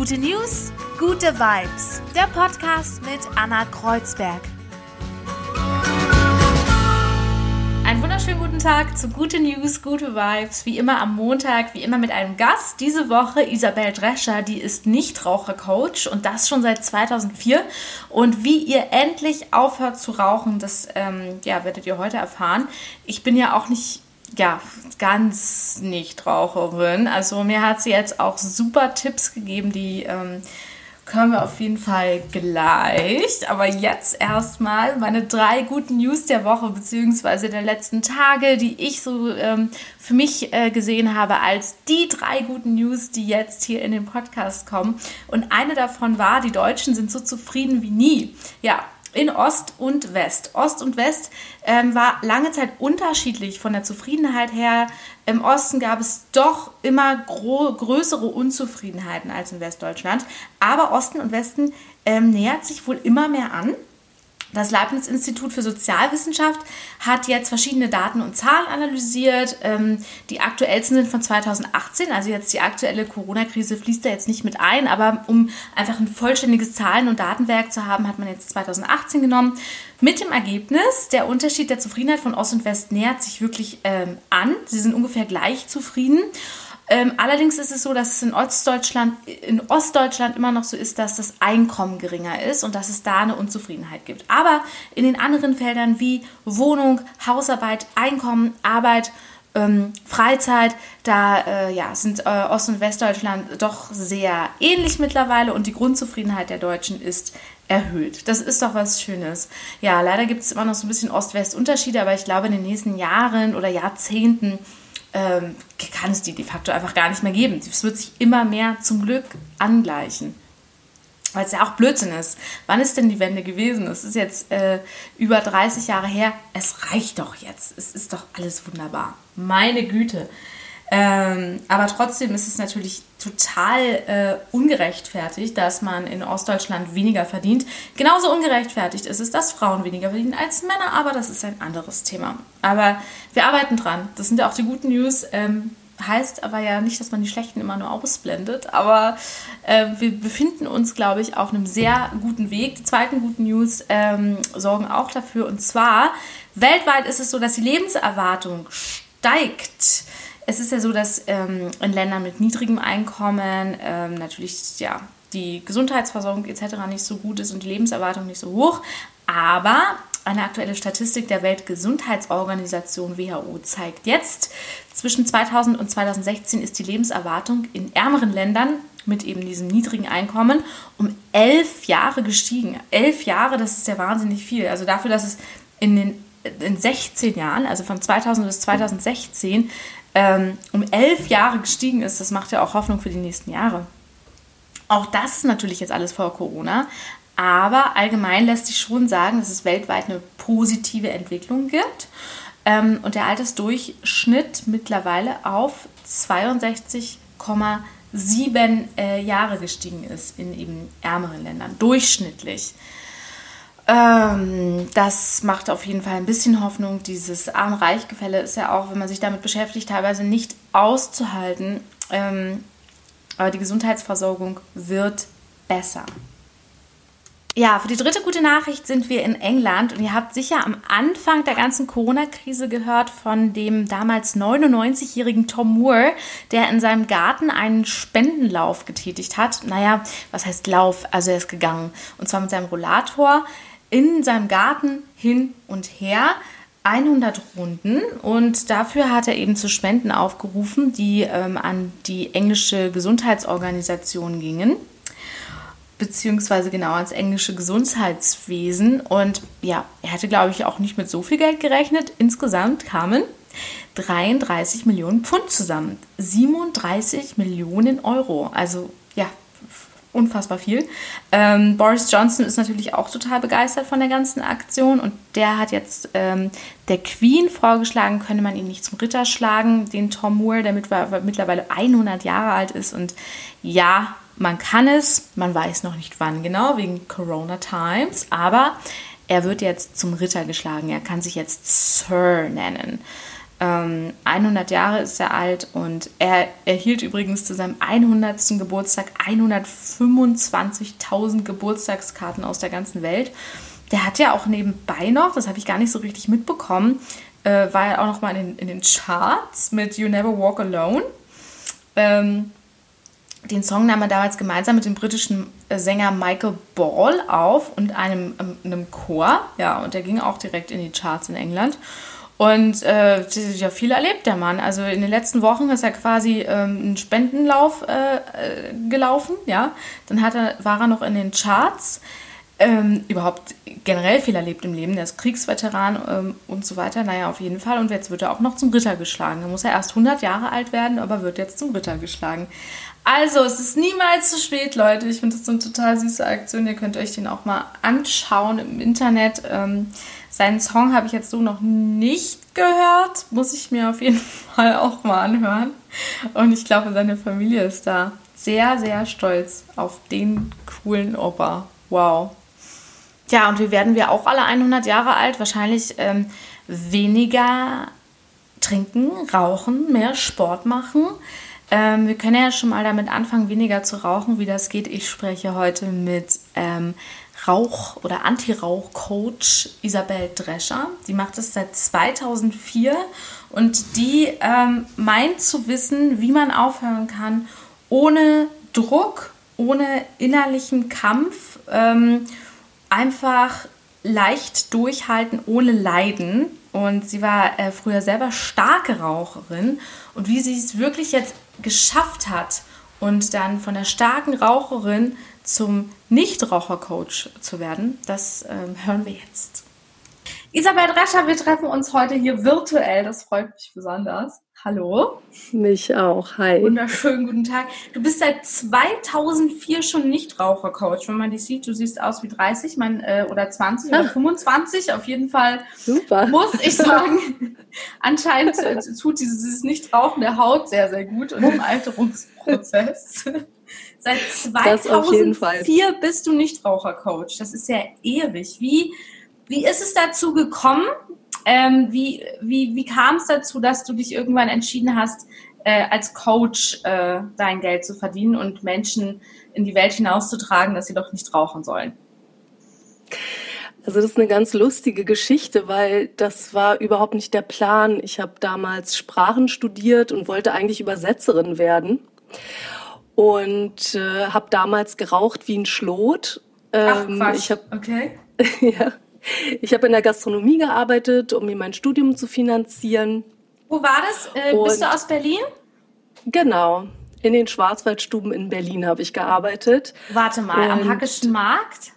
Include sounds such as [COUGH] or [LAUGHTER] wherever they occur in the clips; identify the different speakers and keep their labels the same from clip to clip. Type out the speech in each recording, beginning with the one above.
Speaker 1: Gute News, gute Vibes. Der Podcast mit Anna Kreuzberg. Einen wunderschönen guten Tag zu Gute News, gute Vibes. Wie immer am Montag, wie immer mit einem Gast. Diese Woche Isabel Drescher, die ist Nichtrauchercoach und das schon seit 2004. Und wie ihr endlich aufhört zu rauchen, das ähm, ja, werdet ihr heute erfahren. Ich bin ja auch nicht ja, ganz Nichtraucherin. Also mir hat sie jetzt auch super Tipps gegeben, die ähm, können wir auf jeden Fall gleich. Aber jetzt erstmal meine drei guten News der Woche beziehungsweise der letzten Tage, die ich so ähm, für mich äh, gesehen habe als die drei guten News, die jetzt hier in den Podcast kommen. Und eine davon war, die Deutschen sind so zufrieden wie nie. Ja, in Ost und West. Ost und West ähm, war lange Zeit unterschiedlich von der Zufriedenheit her. Im Osten gab es doch immer größere Unzufriedenheiten als in Westdeutschland. Aber Osten und Westen ähm, nähert sich wohl immer mehr an. Das Leibniz-Institut für Sozialwissenschaft hat jetzt verschiedene Daten und Zahlen analysiert. Ähm, die aktuellsten sind von 2018, also jetzt die aktuelle Corona-Krise fließt da jetzt nicht mit ein, aber um einfach ein vollständiges Zahlen- und Datenwerk zu haben, hat man jetzt 2018 genommen. Mit dem Ergebnis, der Unterschied der Zufriedenheit von Ost und West nähert sich wirklich ähm, an. Sie sind ungefähr gleich zufrieden. Ähm, allerdings ist es so, dass es in Ostdeutschland, in Ostdeutschland immer noch so ist, dass das Einkommen geringer ist und dass es da eine Unzufriedenheit gibt. Aber in den anderen Feldern wie Wohnung, Hausarbeit, Einkommen, Arbeit, ähm, Freizeit, da äh, ja, sind äh, Ost- und Westdeutschland doch sehr ähnlich mittlerweile und die Grundzufriedenheit der Deutschen ist erhöht. Das ist doch was Schönes. Ja, leider gibt es immer noch so ein bisschen Ost-West-Unterschiede, aber ich glaube, in den nächsten Jahren oder Jahrzehnten ähm, kann es die de facto einfach gar nicht mehr geben. Es wird sich immer mehr zum Glück angleichen. Weil es ja auch Blödsinn ist. Wann ist denn die Wende gewesen? Es ist jetzt äh, über 30 Jahre her. Es reicht doch jetzt. Es ist doch alles wunderbar. Meine Güte. Ähm, aber trotzdem ist es natürlich total äh, ungerechtfertigt, dass man in Ostdeutschland weniger verdient. Genauso ungerechtfertigt ist es, dass Frauen weniger verdienen als Männer, aber das ist ein anderes Thema. Aber wir arbeiten dran. Das sind ja auch die guten News. Ähm, heißt aber ja nicht, dass man die schlechten immer nur ausblendet. Aber äh, wir befinden uns, glaube ich, auf einem sehr guten Weg. Die zweiten guten News ähm, sorgen auch dafür. Und zwar, weltweit ist es so, dass die Lebenserwartung steigt es ist ja so, dass ähm, in Ländern mit niedrigem Einkommen ähm, natürlich ja, die Gesundheitsversorgung etc. nicht so gut ist und die Lebenserwartung nicht so hoch. Aber eine aktuelle Statistik der Weltgesundheitsorganisation WHO zeigt jetzt, zwischen 2000 und 2016 ist die Lebenserwartung in ärmeren Ländern mit eben diesem niedrigen Einkommen um elf Jahre gestiegen. Elf Jahre, das ist ja wahnsinnig viel. Also dafür, dass es in den in 16 Jahren, also von 2000 bis 2016, ähm, um elf Jahre gestiegen ist, das macht ja auch Hoffnung für die nächsten Jahre. Auch das ist natürlich jetzt alles vor Corona, aber allgemein lässt sich schon sagen, dass es weltweit eine positive Entwicklung gibt ähm, und der Altersdurchschnitt mittlerweile auf 62,7 äh, Jahre gestiegen ist in eben ärmeren Ländern, durchschnittlich. Ähm, das macht auf jeden Fall ein bisschen Hoffnung. Dieses Arm-Reich-Gefälle ist ja auch, wenn man sich damit beschäftigt, teilweise nicht auszuhalten. Ähm, aber die Gesundheitsversorgung wird besser. Ja, für die dritte gute Nachricht sind wir in England und ihr habt sicher am Anfang der ganzen Corona-Krise gehört von dem damals 99-jährigen Tom Moore, der in seinem Garten einen Spendenlauf getätigt hat. Naja, was heißt Lauf? Also er ist gegangen und zwar mit seinem Rollator in seinem Garten hin und her 100 Runden und dafür hat er eben zu Spenden aufgerufen, die ähm, an die englische Gesundheitsorganisation gingen, beziehungsweise genau ans englische Gesundheitswesen. Und ja, er hatte, glaube ich, auch nicht mit so viel Geld gerechnet. Insgesamt kamen 33 Millionen Pfund zusammen, 37 Millionen Euro. Also ja, unfassbar viel. Ähm, Boris Johnson ist natürlich auch total begeistert von der ganzen Aktion und der hat jetzt ähm, der Queen vorgeschlagen, könne man ihn nicht zum Ritter schlagen, den Tom Moore, der mittlerweile 100 Jahre alt ist und ja, man kann es, man weiß noch nicht wann genau, wegen Corona Times, aber er wird jetzt zum Ritter geschlagen, er kann sich jetzt Sir nennen. Ähm, 100 Jahre ist er alt und er erhielt übrigens zu seinem 100. Geburtstag 125.000 Geburtstagskarten aus der ganzen Welt. Der hat ja auch nebenbei noch, das habe ich gar nicht so richtig mitbekommen, äh, war er auch noch mal in den, in den Charts mit You Never Walk Alone. Ähm, den Song nahm er damals gemeinsam mit dem britischen äh, Sänger Michael Ball auf und einem, ähm, einem Chor. Ja, und der ging auch direkt in die Charts in England. Und äh, ja, viel erlebt der Mann. Also in den letzten Wochen ist er quasi ähm, einen Spendenlauf äh, äh, gelaufen, ja. Dann hat er, war er noch in den Charts. Ähm, überhaupt generell viel erlebt im Leben. Der ist Kriegsveteran ähm, und so weiter. Naja, auf jeden Fall. Und jetzt wird er auch noch zum Ritter geschlagen. Da muss er erst 100 Jahre alt werden, aber wird jetzt zum Ritter geschlagen. Also, es ist niemals zu spät, Leute. Ich finde das so eine total süße Aktion. Ihr könnt euch den auch mal anschauen im Internet. Ähm, seinen Song habe ich jetzt so noch nicht gehört. Muss ich mir auf jeden [LAUGHS] Fall auch mal anhören. Und ich glaube, seine Familie ist da sehr, sehr stolz auf den coolen Opa. Wow. Ja, und wie werden wir auch alle 100 Jahre alt? Wahrscheinlich ähm, weniger trinken, rauchen, mehr Sport machen. Ähm, wir können ja schon mal damit anfangen, weniger zu rauchen, wie das geht. Ich spreche heute mit ähm, Rauch- oder Anti-Rauch-Coach Isabel Drescher. Die macht es seit 2004 und die ähm, meint zu wissen, wie man aufhören kann, ohne Druck, ohne innerlichen Kampf, ähm, einfach leicht durchhalten, ohne Leiden. Und sie war äh, früher selber starke Raucherin. Und wie sie es wirklich jetzt geschafft hat und dann von der starken Raucherin zum Nichtrauchercoach zu werden, das ähm, hören wir jetzt. Isabel Drescher, wir treffen uns heute hier virtuell. Das freut mich besonders. Hallo.
Speaker 2: Mich auch. Hi.
Speaker 1: Wunderschönen guten Tag. Du bist seit 2004 schon Nichtrauchercoach. Wenn man dich sieht, du siehst aus wie 30 mein, äh, oder 20 oder 25. Auf jeden Fall
Speaker 2: Super.
Speaker 1: muss ich [LAUGHS] sagen, anscheinend äh, tut dieses, dieses Nichtrauchen der Haut sehr, sehr gut und im Alterungsprozess. [LAUGHS] Seit 2004 bist du Nichtrauchercoach. Das ist ja ewig. Wie, wie ist es dazu gekommen? Ähm, wie wie, wie kam es dazu, dass du dich irgendwann entschieden hast, äh, als Coach äh, dein Geld zu verdienen und Menschen in die Welt hinauszutragen, dass sie doch nicht rauchen sollen?
Speaker 2: Also das ist eine ganz lustige Geschichte, weil das war überhaupt nicht der Plan. Ich habe damals Sprachen studiert und wollte eigentlich Übersetzerin werden und äh, habe damals geraucht wie ein Schlot.
Speaker 1: Ähm, Ach, ich hab, okay. [LAUGHS]
Speaker 2: ja, ich habe in der Gastronomie gearbeitet, um mir mein Studium zu finanzieren.
Speaker 1: Wo war das? Äh, bist du aus Berlin?
Speaker 2: Genau. In den Schwarzwaldstuben in Berlin habe ich gearbeitet.
Speaker 1: Warte mal, Und, am Hackischen Markt?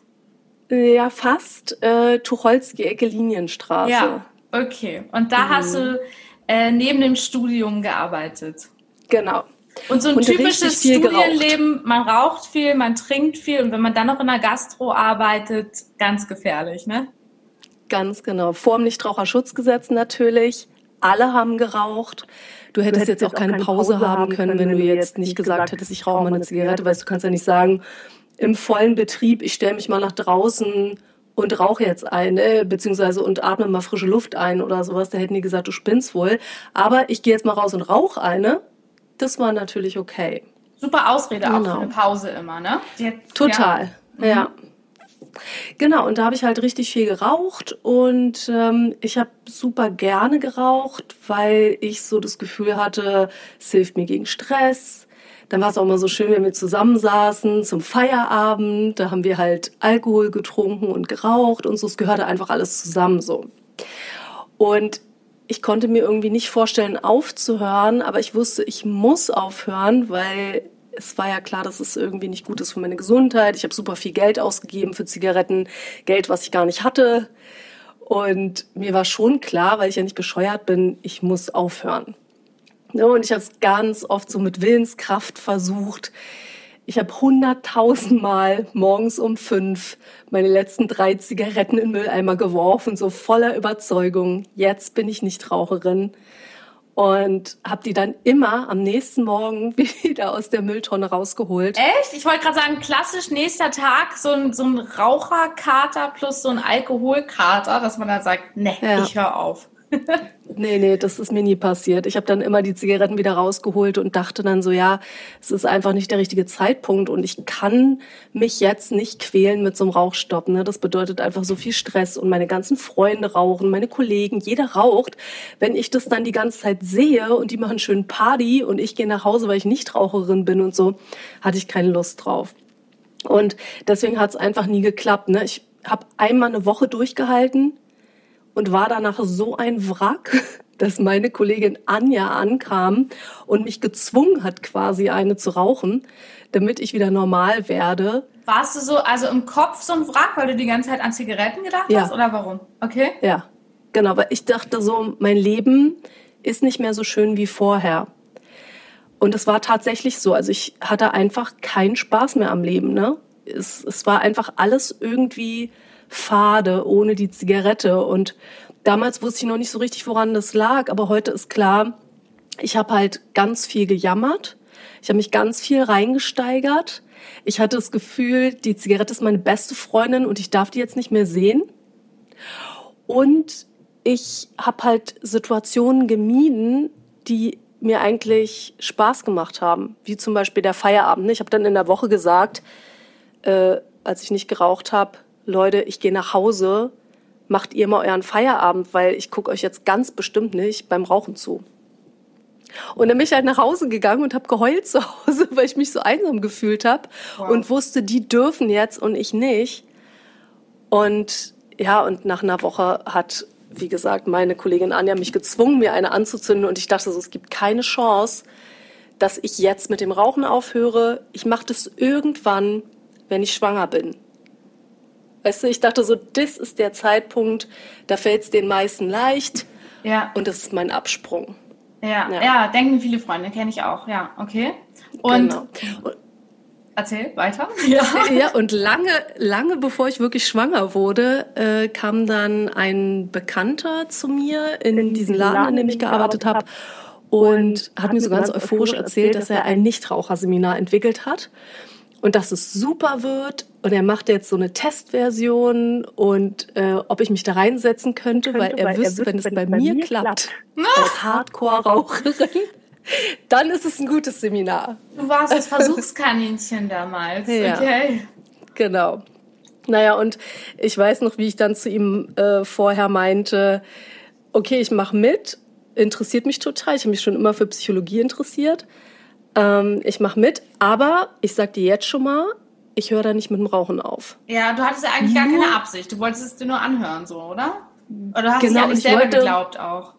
Speaker 2: Ja, fast. Äh, Tucholsky-Ecke Linienstraße.
Speaker 1: Ja, okay. Und da mhm. hast du äh, neben dem Studium gearbeitet?
Speaker 2: Genau.
Speaker 1: Und so ein und typisches Studienleben, man raucht viel, man trinkt viel und wenn man dann noch in der Gastro arbeitet, ganz gefährlich, ne?
Speaker 2: Ganz genau. Vor dem Nichtraucherschutzgesetz natürlich. Alle haben geraucht. Du hättest, du hättest jetzt auch keine Pause, Pause haben können, wenn du jetzt nicht gesagt hättest, ich rauche mal eine Zigarette, weil du kannst ja nicht sagen, im vollen Betrieb, ich stelle mich mal nach draußen und rauche jetzt eine, beziehungsweise und atme mal frische Luft ein oder sowas. Da hätten die gesagt, du spinnst wohl. Aber ich gehe jetzt mal raus und rauche eine das war natürlich okay.
Speaker 1: Super Ausrede genau. auch für eine Pause immer, ne?
Speaker 2: Hat, Total, ja. ja. Genau, und da habe ich halt richtig viel geraucht und ähm, ich habe super gerne geraucht, weil ich so das Gefühl hatte, es hilft mir gegen Stress. Dann war es auch immer so schön, wenn wir zusammensaßen zum Feierabend. Da haben wir halt Alkohol getrunken und geraucht und so. Es gehörte einfach alles zusammen so. Und ich konnte mir irgendwie nicht vorstellen, aufzuhören, aber ich wusste, ich muss aufhören, weil es war ja klar, dass es irgendwie nicht gut ist für meine Gesundheit. Ich habe super viel Geld ausgegeben für Zigaretten, Geld, was ich gar nicht hatte. Und mir war schon klar, weil ich ja nicht bescheuert bin, ich muss aufhören. Und ich habe es ganz oft so mit Willenskraft versucht. Ich habe hunderttausendmal morgens um fünf meine letzten drei Zigaretten in Mülleimer geworfen, so voller Überzeugung, jetzt bin ich nicht Raucherin. Und habe die dann immer am nächsten Morgen [LAUGHS] wieder aus der Mülltonne rausgeholt.
Speaker 1: Echt? Ich wollte gerade sagen, klassisch nächster Tag so ein, so ein Raucherkater plus so ein Alkoholkater, dass man dann sagt, ne, ja. ich höre auf.
Speaker 2: Nee, nee, das ist mir nie passiert. Ich habe dann immer die Zigaretten wieder rausgeholt und dachte dann so, ja, es ist einfach nicht der richtige Zeitpunkt und ich kann mich jetzt nicht quälen mit so einem Rauchstopp. Ne? Das bedeutet einfach so viel Stress und meine ganzen Freunde rauchen, meine Kollegen, jeder raucht. Wenn ich das dann die ganze Zeit sehe und die machen schön Party und ich gehe nach Hause, weil ich nicht Raucherin bin und so, hatte ich keine Lust drauf. Und deswegen hat es einfach nie geklappt. Ne? Ich habe einmal eine Woche durchgehalten und war danach so ein Wrack, [LAUGHS] dass meine Kollegin Anja ankam und mich gezwungen hat, quasi eine zu rauchen, damit ich wieder normal werde.
Speaker 1: Warst du so, also im Kopf so ein Wrack, weil du die ganze Zeit an Zigaretten gedacht ja. hast oder warum? Okay.
Speaker 2: Ja, genau, weil ich dachte so, mein Leben ist nicht mehr so schön wie vorher. Und es war tatsächlich so. Also ich hatte einfach keinen Spaß mehr am Leben. Ne? Es, es war einfach alles irgendwie fade ohne die Zigarette. Und damals wusste ich noch nicht so richtig, woran das lag. Aber heute ist klar, ich habe halt ganz viel gejammert. Ich habe mich ganz viel reingesteigert. Ich hatte das Gefühl, die Zigarette ist meine beste Freundin und ich darf die jetzt nicht mehr sehen. Und ich habe halt Situationen gemieden, die mir eigentlich Spaß gemacht haben, wie zum Beispiel der Feierabend. Ich habe dann in der Woche gesagt, äh, als ich nicht geraucht habe, Leute, ich gehe nach Hause, macht ihr mal euren Feierabend, weil ich gucke euch jetzt ganz bestimmt nicht beim Rauchen zu. Und dann bin ich halt nach Hause gegangen und habe geheult [LAUGHS] zu Hause, weil ich mich so einsam gefühlt habe wow. und wusste, die dürfen jetzt und ich nicht. Und ja, und nach einer Woche hat wie gesagt, meine Kollegin Anja mich gezwungen, mir eine anzuzünden und ich dachte so, es gibt keine Chance, dass ich jetzt mit dem Rauchen aufhöre. Ich mache das irgendwann, wenn ich schwanger bin. Weißt du, ich dachte so, das ist der Zeitpunkt, da fällt es den meisten leicht. Ja. Und das ist mein Absprung.
Speaker 1: Ja, ja, ja denken viele Freunde, kenne ich auch. Ja, okay. Und, genau. Erzähl weiter. [LAUGHS]
Speaker 2: Ja. ja, und lange, lange bevor ich wirklich schwanger wurde, äh, kam dann ein Bekannter zu mir in, in diesen Laden, Laden, in dem ich gearbeitet habe und hat mir so ganz euphorisch erzählt, dass er ein Nichtraucherseminar entwickelt hat und dass es super wird. Und er macht jetzt so eine Testversion und äh, ob ich mich da reinsetzen könnte, könnte weil er weil wüsste, wenn es bei, bei, mir klappt, klappt als Hardcore-Raucherin, dann ist es ein gutes Seminar.
Speaker 1: Du warst das Versuchskaninchen damals. Ja, okay.
Speaker 2: Genau. Naja, und ich weiß noch, wie ich dann zu ihm äh, vorher meinte, okay, ich mache mit, interessiert mich total. Ich habe mich schon immer für Psychologie interessiert. Ähm, ich mache mit, aber ich sag dir jetzt schon mal, ich höre da nicht mit dem Rauchen auf.
Speaker 1: Ja, du hattest ja eigentlich gar keine Absicht. Du wolltest es dir nur anhören, so, oder? Oder du hast genau, es ja nicht selber wollte, geglaubt auch.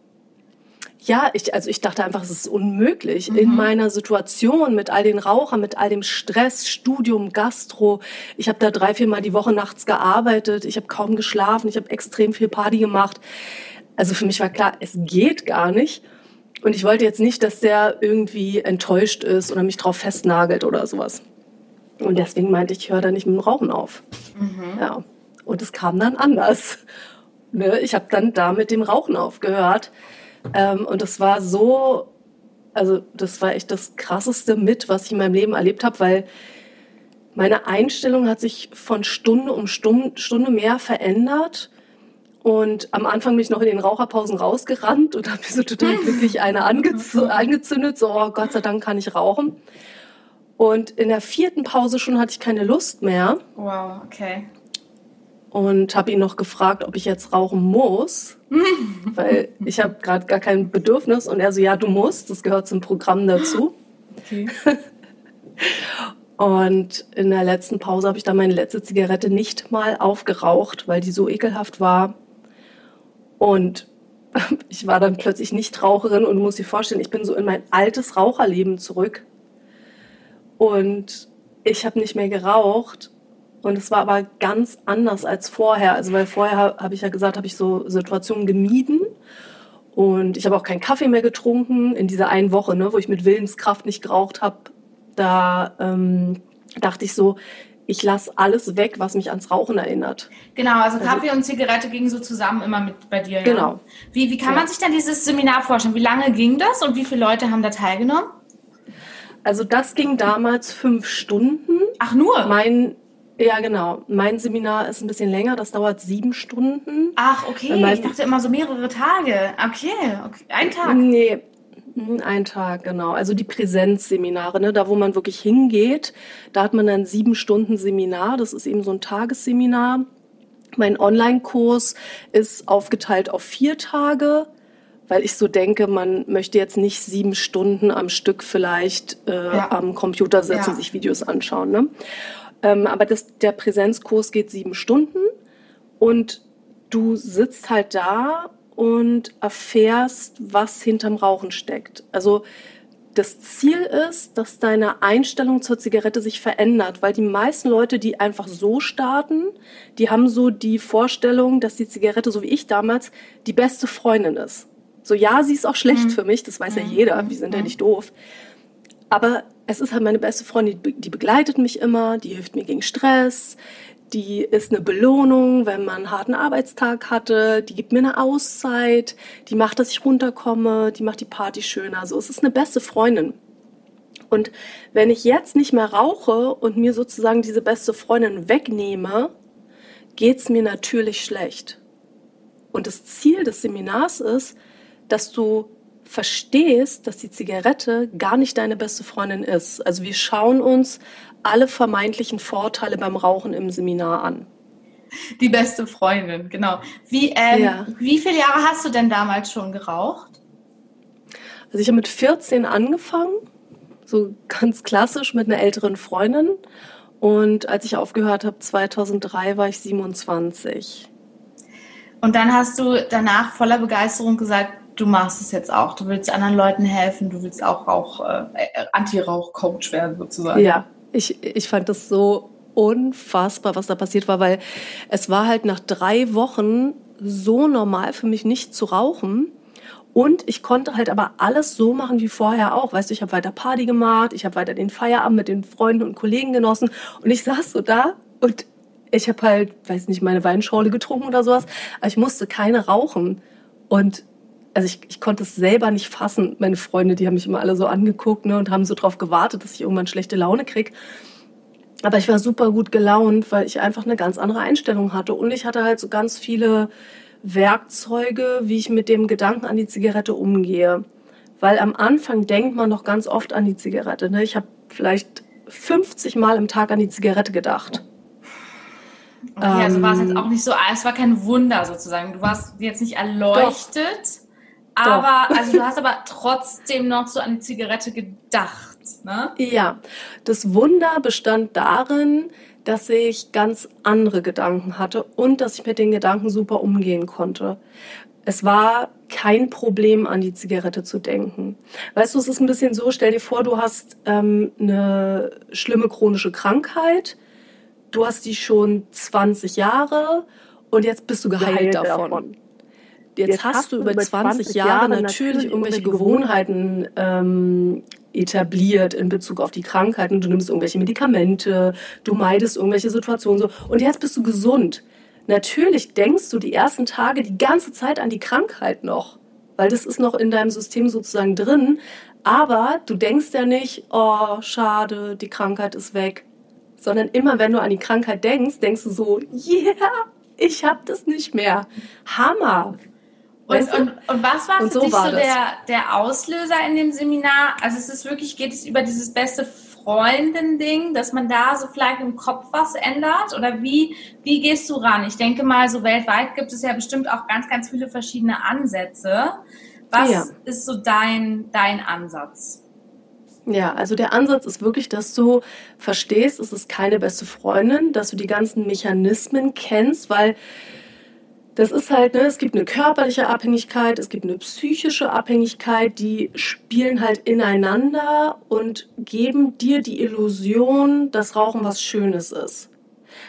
Speaker 2: Ja, ich, also ich dachte einfach, es ist unmöglich. Mhm. In meiner Situation mit all den Rauchern, mit all dem Stress, Studium, Gastro. Ich habe da drei, vier Mal die Woche nachts gearbeitet. Ich habe kaum geschlafen. Ich habe extrem viel Party gemacht. Also für mich war klar, es geht gar nicht. Und ich wollte jetzt nicht, dass der irgendwie enttäuscht ist oder mich drauf festnagelt oder sowas. Und deswegen meinte ich, ich höre da nicht mit dem Rauchen auf. Mhm. Ja. Und es kam dann anders. [LAUGHS] Ne? Ich habe dann da mit dem Rauchen aufgehört. Ähm, und das war so, also das war echt das Krasseste mit, was ich in meinem Leben erlebt habe, weil meine Einstellung hat sich von Stunde um Stunde, Stunde mehr verändert. Und am Anfang bin ich noch in den Raucherpausen rausgerannt und habe mir so total [LAUGHS] glücklich eine angezündet, so oh, Gott sei Dank kann ich rauchen. Und in der vierten Pause schon hatte ich keine Lust mehr.
Speaker 1: Wow, okay
Speaker 2: und habe ihn noch gefragt, ob ich jetzt rauchen muss, [LAUGHS] weil ich habe gerade gar kein Bedürfnis. Und er so, ja, du musst, das gehört zum Programm dazu. Okay. [LAUGHS] und in der letzten Pause habe ich dann meine letzte Zigarette nicht mal aufgeraucht, weil die so ekelhaft war. Und [LAUGHS] ich war dann plötzlich nicht Raucherin und muss dir vorstellen, ich bin so in mein altes Raucherleben zurück. Und ich habe nicht mehr geraucht und es war aber ganz anders als vorher. Also weil vorher habe ich ja gesagt, habe ich so Situationen gemieden. Und ich habe auch keinen Kaffee mehr getrunken in dieser einen Woche, ne, wo ich mit Willenskraft nicht geraucht habe. Da ähm, dachte ich so, ich lasse alles weg, was mich ans Rauchen erinnert.
Speaker 1: Genau, also, also Kaffee also, und Zigarette gingen so zusammen immer mit bei dir. Ja?
Speaker 2: Genau.
Speaker 1: Wie, wie kann ja. man sich dann dieses Seminar vorstellen? Wie lange ging das und wie viele Leute haben da teilgenommen?
Speaker 2: Also das ging damals fünf Stunden.
Speaker 1: Ach nur?
Speaker 2: Mein Ja, genau. Mein Seminar ist ein bisschen länger, das dauert sieben Stunden.
Speaker 1: Ach, okay. Ich dachte immer so mehrere Tage. Okay, okay. ein Tag.
Speaker 2: Nee, ein Tag, genau. Also die Präsenzseminare, ne, da wo man wirklich hingeht, da hat man dann sieben Stunden Seminar. Das ist eben so ein Tagesseminar. Mein Online-Kurs ist aufgeteilt auf vier Tage, weil ich so denke, man möchte jetzt nicht sieben Stunden am Stück vielleicht äh, ja. am Computer sitzen, ja. sich Videos anschauen. Ne? Ähm, aber das, der Präsenzkurs geht sieben Stunden und du sitzt halt da und erfährst, was hinterm Rauchen steckt. Also das Ziel ist, dass deine Einstellung zur Zigarette sich verändert, weil die meisten Leute, die einfach so starten, die haben so die Vorstellung, dass die Zigarette, so wie ich damals, die beste Freundin ist. So, ja, sie ist auch schlecht mhm. für mich, das weiß mhm. ja jeder, wir sind mhm. ja nicht doof. Aber es ist halt meine beste Freundin, die begleitet mich immer, die hilft mir gegen Stress, die ist eine Belohnung, wenn man einen harten Arbeitstag hatte, die gibt mir eine Auszeit, die macht, dass ich runterkomme, die macht die Party schöner. So, es ist eine beste Freundin. Und wenn ich jetzt nicht mehr rauche und mir sozusagen diese beste Freundin wegnehme, geht es mir natürlich schlecht. Und das Ziel des Seminars ist, dass du verstehst, dass die Zigarette gar nicht deine beste Freundin ist. Also wir schauen uns alle vermeintlichen Vorteile beim Rauchen im Seminar an.
Speaker 1: Die beste Freundin, genau. Wie, ähm, ja. wie viele Jahre hast du denn damals schon geraucht?
Speaker 2: Also ich habe mit 14 angefangen, so ganz klassisch mit einer älteren Freundin. Und als ich aufgehört habe, 2003, war ich 27.
Speaker 1: Und dann hast du danach voller Begeisterung gesagt, du machst es jetzt auch. Du willst anderen Leuten helfen, du willst auch Rauch, äh, Anti-Rauch-Coach werden sozusagen.
Speaker 2: Ja, ich, ich fand das so unfassbar, was da passiert war, weil es war halt nach drei Wochen so normal für mich nicht zu rauchen. Und ich konnte halt aber alles so machen wie vorher auch. Weißt du, ich habe weiter Party gemacht, ich habe weiter den Feierabend mit den Freunden und Kollegen genossen. Und ich saß so da und ich habe halt, weiß nicht, meine Weinschorle getrunken oder sowas. Aber ich musste keine rauchen. Und also ich, ich konnte es selber nicht fassen. Meine Freunde, die haben mich immer alle so angeguckt ne, und haben so drauf gewartet, dass ich irgendwann schlechte Laune krieg. Aber ich war super gut gelaunt, weil ich einfach eine ganz andere Einstellung hatte. Und ich hatte halt so ganz viele Werkzeuge, wie ich mit dem Gedanken an die Zigarette umgehe. Weil am Anfang denkt man noch ganz oft an die Zigarette. Ne? Ich habe vielleicht 50 Mal im Tag an die Zigarette gedacht.
Speaker 1: Okay, also war es jetzt ähm, auch nicht so, es war kein Wunder sozusagen. Du warst jetzt nicht erleuchtet. Doch aber, Doch. also du hast aber trotzdem noch so an die Zigarette gedacht, ne?
Speaker 2: Ja. Das Wunder bestand darin, dass ich ganz andere Gedanken hatte und dass ich mit den Gedanken super umgehen konnte. Es war kein Problem, an die Zigarette zu denken. Weißt du, es ist ein bisschen so, stell dir vor, du hast ähm, eine schlimme chronische Krankheit, du hast die schon 20 Jahre und jetzt bist du geheilt, geheilt davon. davon jetzt, jetzt hast, du über 20 Jahre natürlich irgendwelche Gewohnheiten ähm, etabliert in Bezug auf die Krankheiten. Du nimmst irgendwelche Medikamente, du meidest irgendwelche Situationen so. Und jetzt bist du gesund. Natürlich denkst du die ersten Tage die ganze Zeit an die Krankheit noch, weil das ist noch in deinem System sozusagen drin. Aber du denkst ja nicht, oh, schade, die Krankheit ist weg. Sondern immer wenn du an die Krankheit denkst, denkst du so, yeah, ich hab das nicht mehr. Hammer.
Speaker 1: Und, und, und, was war für so dich so der, der Auslöser in dem Seminar? Also es ist wirklich, geht es über dieses beste Freundin-Ding, dass man da so vielleicht im Kopf was ändert? Oder wie, wie gehst du ran? Ich denke mal, so weltweit gibt es ja bestimmt auch ganz, ganz viele verschiedene Ansätze. Was ja. ist so dein, dein Ansatz?
Speaker 2: Ja, also der Ansatz ist wirklich, dass du verstehst, es ist keine beste Freundin, dass du die ganzen Mechanismen kennst, weil das ist halt, ne, es gibt eine körperliche Abhängigkeit, es gibt eine psychische Abhängigkeit, die spielen halt ineinander und geben dir die Illusion, dass Rauchen was Schönes ist.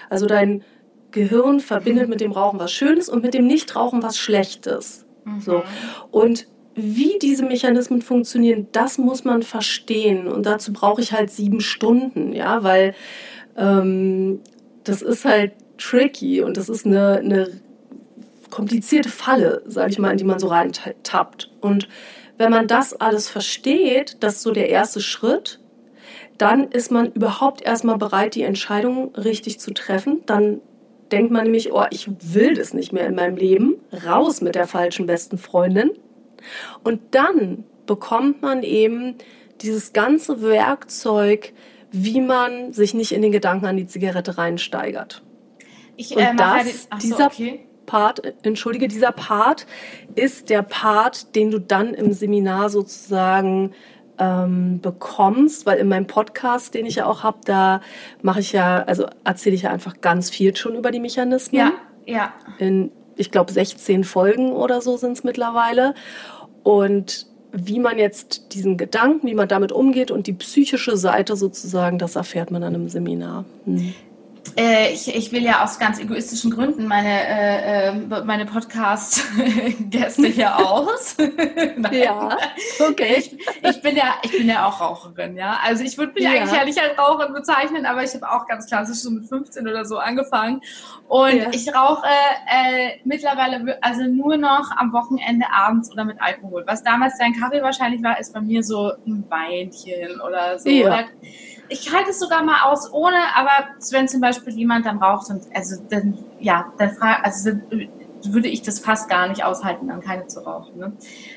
Speaker 2: Also dein Gehirn verbindet mit dem Rauchen was Schönes und mit dem Nichtrauchen was Schlechtes. Mhm. So. Und wie diese Mechanismen funktionieren, das muss man verstehen. Und dazu brauche ich halt sieben Stunden, ja, weil ähm, das ist halt tricky und das ist eine, eine komplizierte Falle, sage ich mal, in die man so reintappt. Und wenn man das alles versteht, das ist so der erste Schritt, dann ist man überhaupt erstmal bereit, die Entscheidung richtig zu treffen. Dann denkt man nämlich, oh, ich will das nicht mehr in meinem Leben. Raus mit der falschen besten Freundin. Und dann bekommt man eben dieses ganze Werkzeug, wie man sich nicht in den Gedanken an die Zigarette reinsteigert. Ich, äh, Und das, den, so, dieser okay. Part, entschuldige, dieser Part ist der Part, den du dann im Seminar sozusagen ähm, bekommst, weil in meinem Podcast, den ich ja auch habe, da mache ich ja, also erzähle ich ja einfach ganz viel schon über die Mechanismen.
Speaker 1: Ja, ja.
Speaker 2: In, ich glaube, 16 Folgen oder so sind es mittlerweile. Und wie man jetzt diesen Gedanken, wie man damit umgeht und die psychische Seite sozusagen, das erfährt man dann im Seminar. Hm.
Speaker 1: Äh, ich, ich will ja aus ganz egoistischen Gründen meine, äh, äh meine Podcast-Gäste hier [LAUGHS] aus. [LAUGHS]
Speaker 2: ja, okay.
Speaker 1: Ich, ich, bin ja, ich bin ja auch Raucherin, ja. Also ich würde mich ja. eigentlich ja nicht als Raucherin bezeichnen, aber ich habe auch ganz klassisch so mit 15 oder so angefangen. Und ja. ich rauche äh, mittlerweile also nur noch am Wochenende abends oder mit Alkohol. Was damals dein Kaffee wahrscheinlich war, ist bei mir so ein Weinchen oder so. Ja. Oder, ich halte es sogar mal aus ohne, aber wenn zum Beispiel jemand dann raucht und also dann ja, dann frage also dann würde ich das fast gar nicht aushalten, dann keine zu rauchen. Ne?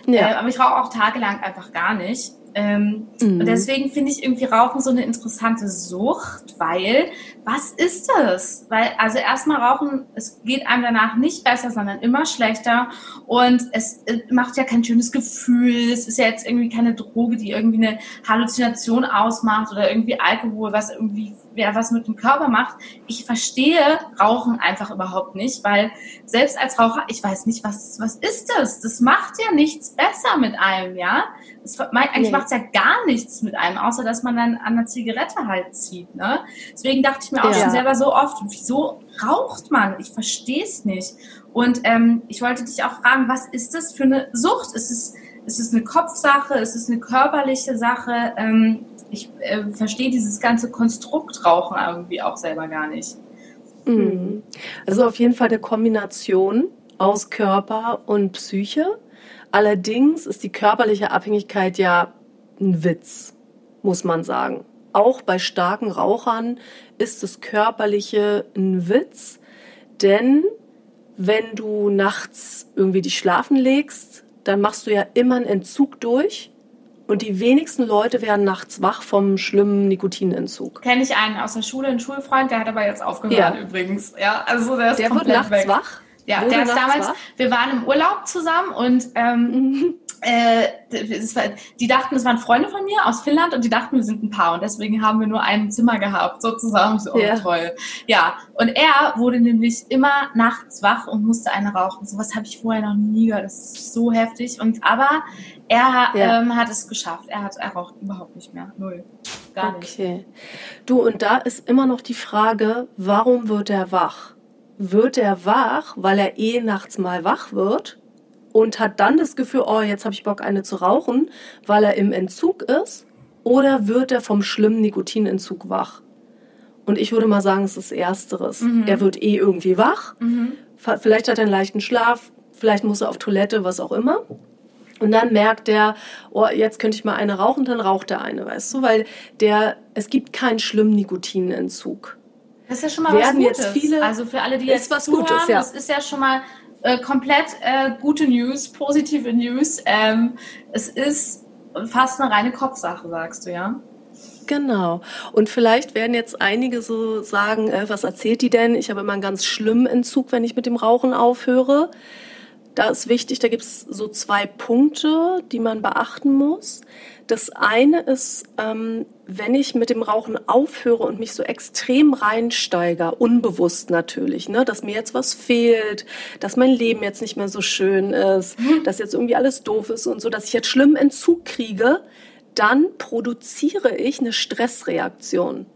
Speaker 1: Ja. Äh, aber ich rauche auch tagelang einfach gar nicht. Ähm, mhm. Und deswegen finde ich irgendwie Rauchen so eine interessante Sucht, weil was ist das? Weil, also erstmal Rauchen, es geht einem danach nicht besser, sondern immer schlechter. Und es, es macht ja kein schönes Gefühl. Es ist ja jetzt irgendwie keine Droge, die irgendwie eine Halluzination ausmacht oder irgendwie Alkohol, was irgendwie wer was mit dem Körper macht. Ich verstehe Rauchen einfach überhaupt nicht, weil selbst als Raucher, ich weiß nicht, was, was ist das? Das macht ja nichts besser mit einem, ja? Das, eigentlich nee. macht es ja gar nichts mit einem, außer dass man dann an der Zigarette halt zieht, ne? Deswegen dachte ich mir auch ja. schon selber so oft, wieso raucht man? Ich verstehe es nicht. Und ähm, ich wollte dich auch fragen, was ist das für eine Sucht? Ist es, ist es eine Kopfsache? Ist es eine körperliche Sache? Ähm, ich äh, verstehe dieses ganze Konstrukt Rauchen irgendwie auch selber gar nicht.
Speaker 2: Mhm. Also auf jeden Fall eine Kombination aus Körper und Psyche. Allerdings ist die körperliche Abhängigkeit ja ein Witz, muss man sagen. Auch bei starken Rauchern ist das Körperliche ein Witz, denn wenn du nachts irgendwie dich schlafen legst, dann machst du ja immer einen Entzug durch und die wenigsten Leute werden nachts wach vom schlimmen Nikotinentzug.
Speaker 1: Kenne ich einen aus der Schule, einen Schulfreund, der hat aber jetzt aufgehört ja. übrigens. Ja, also der ist der komplett wird nachts weg. wach. Ja, Wurde der ist damals, wach? wir waren im Urlaub zusammen und ähm. [LAUGHS] äh, war, die dachten, es waren Freunde von mir aus Finnland und die dachten, wir sind ein Paar und deswegen haben wir nur ein Zimmer gehabt, sozusagen. So, oh, ja. toll. Ja, und er wurde nämlich immer nachts wach und musste eine rauchen. Sowas habe ich vorher noch nie gehört. Das ist so heftig. Und aber er ja. ähm, hat es geschafft. Er, hat, er raucht überhaupt nicht mehr. Null. Gar nicht. Okay.
Speaker 2: Du, und da ist immer noch die Frage, warum wird er wach? Wird er wach, weil er eh nachts mal wach wird und hat dann das Gefühl, oh, jetzt habe ich Bock, eine zu rauchen, weil er im Entzug ist? Oder wird er vom schlimmen Nikotinentzug wach? Und ich würde mal sagen, es ist Ersteres. Mhm. Er wird eh irgendwie wach. Mhm. Vielleicht hat er einen leichten Schlaf, vielleicht muss er auf Toilette, was auch immer. Und dann merkt der, oh, jetzt könnte ich mal eine rauchen, dann raucht er eine, weißt du, weil der, es gibt keinen schlimmen Nikotinentzug.
Speaker 1: Das ist ja schon mal Werden was Gutes. Jetzt viele, also für alle, die jetzt was zuhören, Gutes, ja. das ist ja schon mal äh, komplett äh, gute News, positive News. Ähm, es ist fast eine reine Kopfsache, sagst du, ja?
Speaker 2: Genau. Und vielleicht werden jetzt einige so sagen, äh, was erzählt die denn? Ich habe immer einen ganz schlimmen Entzug, wenn ich mit dem Rauchen aufhöre. Da ist wichtig, da gibt es so zwei Punkte, die man beachten muss. Das eine ist, ähm, wenn ich mit dem Rauchen aufhöre und mich so extrem reinsteige, unbewusst natürlich, ne, dass mir jetzt was fehlt, dass mein Leben jetzt nicht mehr so schön ist, mhm. dass jetzt irgendwie alles doof ist und so, dass ich jetzt schlimm Entzug kriege, dann produziere ich eine Stressreaktion.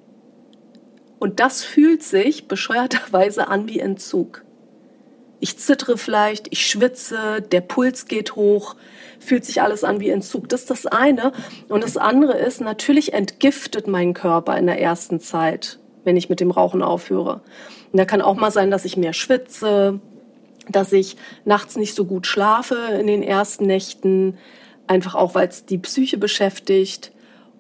Speaker 2: Und das fühlt sich bescheuerterweise an wie Entzug. Ich zittere vielleicht, ich schwitze, der Puls geht hoch, fühlt sich alles an wie Entzug. Das ist das eine. Und das andere ist, natürlich entgiftet mein Körper in der ersten Zeit, wenn ich mit dem Rauchen aufhöre. Und da kann auch mal sein, dass ich mehr schwitze, dass ich nachts nicht so gut schlafe in den ersten Nächten, einfach auch, weil es die Psyche beschäftigt.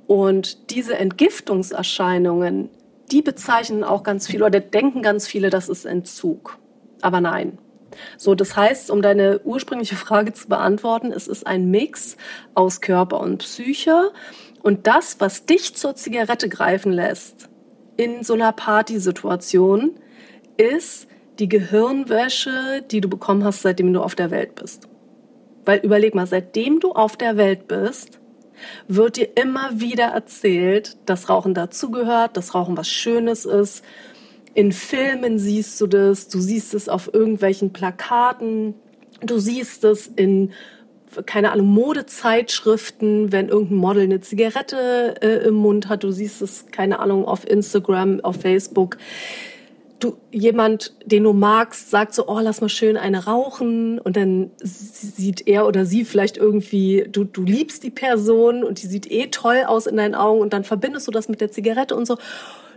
Speaker 2: Und diese Entgiftungserscheinungen, die bezeichnen auch ganz viele oder denken ganz viele, das ist Entzug. Aber nein. So, das heißt, um deine ursprüngliche Frage zu beantworten, es ist ein Mix aus Körper und Psyche. Und das, was dich zur Zigarette greifen lässt in so einer Partysituation, ist die Gehirnwäsche, die du bekommen hast, seitdem du auf der Welt bist. Weil überleg mal, seitdem du auf der Welt bist, wird dir immer wieder erzählt, dass Rauchen dazugehört, dass Rauchen was Schönes ist. In Filmen siehst du das, du siehst es auf irgendwelchen Plakaten, du siehst es in keine Ahnung, Modezeitschriften, wenn irgendein Model eine Zigarette äh, im Mund hat, du siehst es, keine Ahnung, auf Instagram, auf Facebook du jemand, den du magst, sagt so, oh, lass mal schön eine rauchen und dann sieht er oder sie vielleicht irgendwie, du, du liebst die Person und die sieht eh toll aus in deinen Augen und dann verbindest du das mit der Zigarette und so.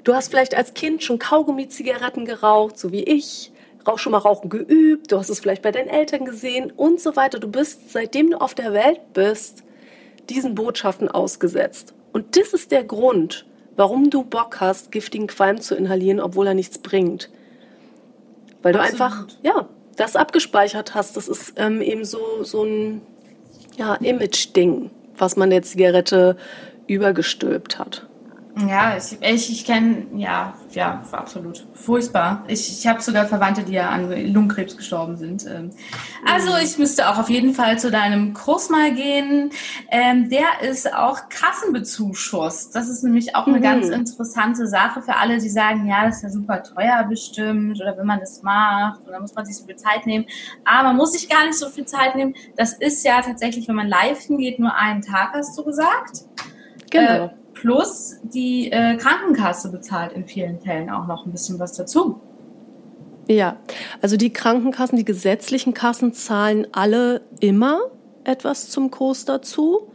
Speaker 2: Du hast vielleicht als Kind schon Kaugummi-Zigaretten geraucht, so wie ich, auch schon mal Rauchen geübt, du hast es vielleicht bei deinen Eltern gesehen und so weiter. Du bist, seitdem du auf der Welt bist, diesen Botschaften ausgesetzt. Und das ist der Grund, warum du Bock hast, giftigen Qualm zu inhalieren, obwohl er nichts bringt. Weil du Absolut. einfach, ja, das abgespeichert hast. Das ist ähm, eben so, so ein ja, Image-Ding, was man der Zigarette übergestülpt hat.
Speaker 1: Ja, ich, ich, ich kenne, ja, ja, absolut. Furchtbar. Ich, ich habe sogar Verwandte, die ja an Lungenkrebs gestorben sind. Ähm. Also ich müsste auch auf jeden Fall zu deinem Kurs mal gehen. Ähm, der ist auch Kassenbezuschuss. Das ist nämlich auch eine mhm. ganz interessante Sache für alle, die sagen, ja, das ist ja super teuer bestimmt oder wenn man das macht oder muss man sich so viel Zeit nehmen. Aber man muss sich gar nicht so viel Zeit nehmen. Das ist ja tatsächlich, wenn man live hingeht, nur einen Tag, hast du gesagt. Genau. Äh, Plus die äh, Krankenkasse bezahlt in vielen Fällen auch noch ein bisschen was dazu.
Speaker 2: Ja, also die Krankenkassen, die gesetzlichen Kassen zahlen alle immer etwas zum Kurs dazu.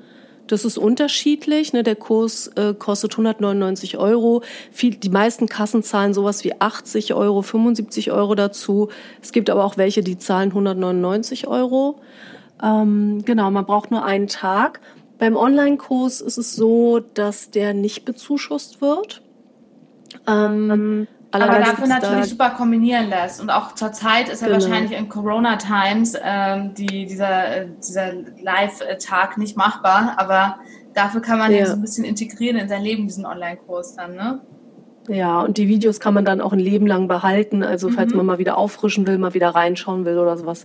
Speaker 2: Das ist unterschiedlich. Ne? Der Kurs äh, kostet 199 Euro. Viel, die meisten Kassen zahlen sowas wie 80 Euro, 75 Euro dazu. Es gibt aber auch welche, die zahlen 199 Euro. Ähm, genau, man braucht nur einen Tag. Beim Online-Kurs ist es so, dass der nicht bezuschusst wird.
Speaker 1: Ähm, aber dafür natürlich da super kombinieren lässt. Und auch zur Zeit ist ja genau. wahrscheinlich in Corona-Times ähm, die, dieser, dieser Live-Tag nicht machbar. Aber dafür kann man ja. so ein bisschen integrieren in sein Leben, diesen Online-Kurs dann, ne?
Speaker 2: Ja, und die Videos kann man dann auch ein Leben lang behalten. Also falls mhm. man mal wieder auffrischen will, mal wieder reinschauen will oder sowas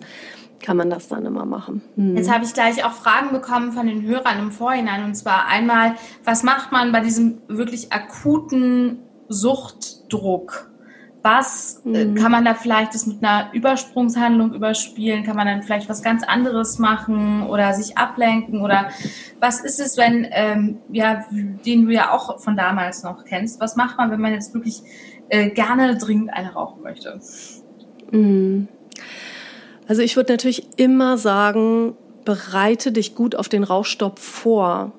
Speaker 2: kann man das dann immer machen.
Speaker 1: Hm. Jetzt habe ich gleich auch Fragen bekommen von den Hörern im Vorhinein. Und zwar einmal, was macht man bei diesem wirklich akuten Suchtdruck? Was äh, mhm. kann man da vielleicht das mit einer Übersprungshandlung überspielen? Kann man dann vielleicht was ganz anderes machen oder sich ablenken? Oder was ist es, wenn, ähm, ja, den du ja auch von damals noch kennst, was macht man, wenn man jetzt wirklich äh, gerne dringend eine rauchen möchte?
Speaker 2: Mhm. Also ich würde natürlich immer sagen, bereite dich gut auf den Rauchstopp vor,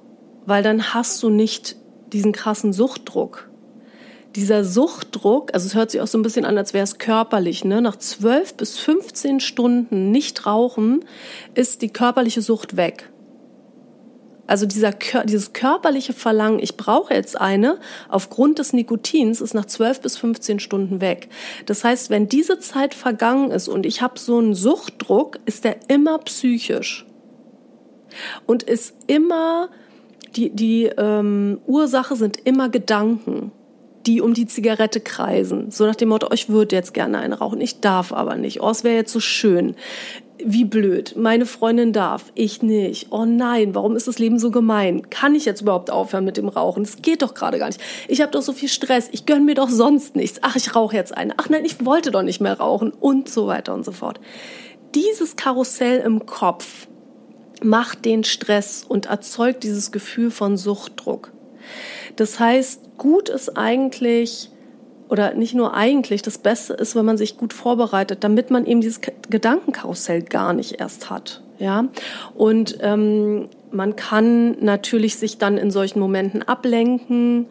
Speaker 2: weil dann hast du nicht diesen krassen Suchtdruck. Dieser Suchtdruck, also es hört sich auch so ein bisschen an, als wäre es körperlich, ne? Nach zwölf bis 15 Stunden nicht rauchen ist die körperliche Sucht weg. Also dieser, dieses körperliche Verlangen, ich brauche jetzt eine, aufgrund des Nikotins ist nach 12 bis 15 Stunden weg. Das heißt, wenn diese Zeit vergangen ist und ich habe so einen Suchtdruck, ist der immer psychisch. Und ist immer, die, die ähm, Ursache sind immer Gedanken die um die Zigarette kreisen. So nach dem Motto, ich würde jetzt gerne eine rauchen, ich darf aber nicht. Oh, es wäre jetzt so schön wie blöd. Meine Freundin darf, ich nicht. Oh nein, warum ist das Leben so gemein? Kann ich jetzt überhaupt aufhören mit dem Rauchen? Das geht doch gerade gar nicht. Ich habe doch so viel Stress. Ich gönn mir doch sonst nichts. Ach, ich rauche jetzt eine. Ach nein, ich wollte doch nicht mehr rauchen und so weiter und so fort. Dieses Karussell im Kopf macht den Stress und erzeugt dieses Gefühl von Suchtdruck. Das heißt, gut ist eigentlich oder nicht nur eigentlich, das Beste ist, wenn man sich gut vorbereitet, damit man eben dieses Gedankenkarussell gar nicht erst hat. Ja, und ähm, man kann natürlich sich dann in solchen Momenten ablenken.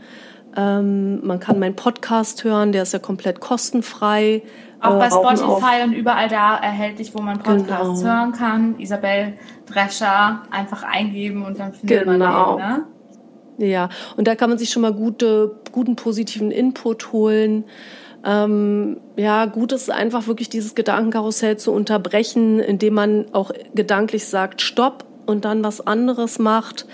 Speaker 2: Ähm, man kann meinen Podcast hören, der ist ja komplett kostenfrei.
Speaker 1: Auch bei äh, Spotify und überall da erhältlich, wo man Podcasts genau. hören kann. Isabel Drescher einfach eingeben und dann findet genau. man den, ne?
Speaker 2: Ja, und da kann man sich schon mal gute, guten positiven Input holen. Ähm, ja, gut ist einfach wirklich dieses Gedankenkarussell zu unterbrechen, indem man auch gedanklich sagt, stopp und dann was anderes macht.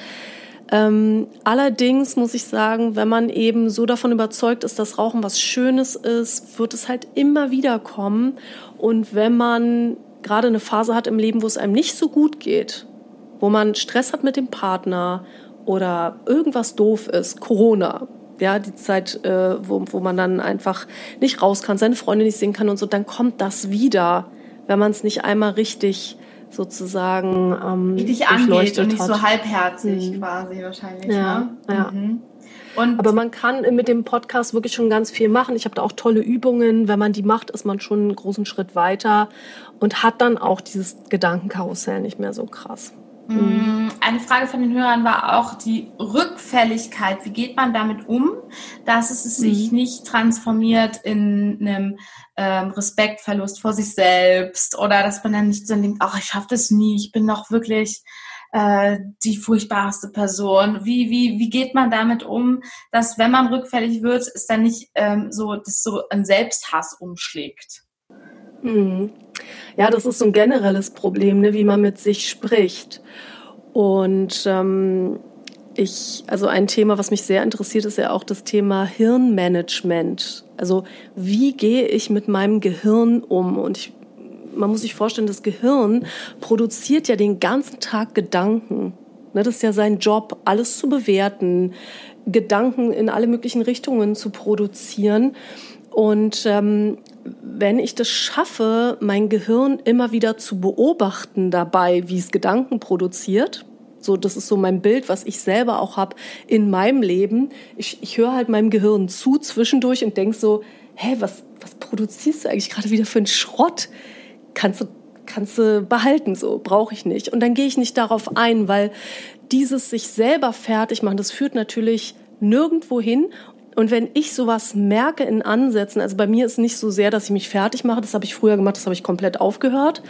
Speaker 2: Ähm, allerdings muss ich sagen, wenn man eben so davon überzeugt ist, dass Rauchen was Schönes ist, wird es halt immer wieder kommen. Und wenn man gerade eine Phase hat im Leben, wo es einem nicht so gut geht, wo man Stress hat mit dem Partner oder irgendwas doof ist, Corona, ja, die Zeit, äh, wo, wo man dann einfach nicht raus kann, seine Freunde nicht sehen kann und so, dann kommt das wieder, wenn man es nicht einmal richtig sozusagen ähm,
Speaker 1: richtig angeht und nicht hat. so halbherzig mhm. quasi wahrscheinlich. Ja, ne? ja. Mhm.
Speaker 2: Und Aber man kann mit dem Podcast wirklich schon ganz viel machen. Ich habe da auch tolle Übungen. Wenn man die macht, ist man schon einen großen Schritt weiter und hat dann auch dieses Gedankenkarussell nicht mehr so krass.
Speaker 1: Mhm. Eine Frage von den Hörern war auch die Rückfälligkeit. Wie geht man damit um, dass es sich mhm. nicht transformiert in einem ähm, Respektverlust vor sich selbst oder dass man dann nicht so denkt, ach, ich schaffe das nie, ich bin doch wirklich äh, die furchtbarste Person. Wie, wie, wie geht man damit um, dass wenn man rückfällig wird, es dann nicht ähm, so, dass so ein Selbsthass umschlägt?
Speaker 2: Mhm. Ja, das ist so ein generelles Problem, ne, wie man mit sich spricht. Und ähm, ich, also ein Thema, was mich sehr interessiert, ist ja auch das Thema Hirnmanagement. Also wie gehe ich mit meinem Gehirn um? Und ich, man muss sich vorstellen, das Gehirn produziert ja den ganzen Tag Gedanken. Ne, das ist ja sein Job, alles zu bewerten, Gedanken in alle möglichen Richtungen zu produzieren. Und ähm, wenn ich das schaffe, mein Gehirn immer wieder zu beobachten dabei, wie es Gedanken produziert, so, das ist so mein Bild, was ich selber auch habe in meinem Leben. Ich, ich höre halt meinem Gehirn zu zwischendurch und denke so, hä, was, was produzierst du eigentlich gerade wieder für einen Schrott? Kannst du, kannst du behalten, so, brauche ich nicht. Und dann gehe ich nicht darauf ein, weil dieses sich selber fertig machen, das führt natürlich nirgendwo hin und wenn ich sowas merke in Ansätzen, also bei mir ist nicht so sehr, dass ich mich fertig mache, das habe ich früher gemacht, das habe ich komplett aufgehört,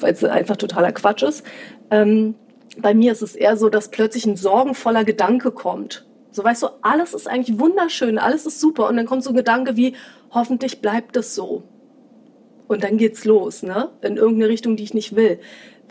Speaker 2: weil es einfach totaler Quatsch ist. Ähm, bei mir ist es eher so, dass plötzlich ein sorgenvoller Gedanke kommt. So weißt du, alles ist eigentlich wunderschön, alles ist super und dann kommt so ein Gedanke wie, hoffentlich bleibt es so. Und dann geht's los, ne? In irgendeine Richtung, die ich nicht will.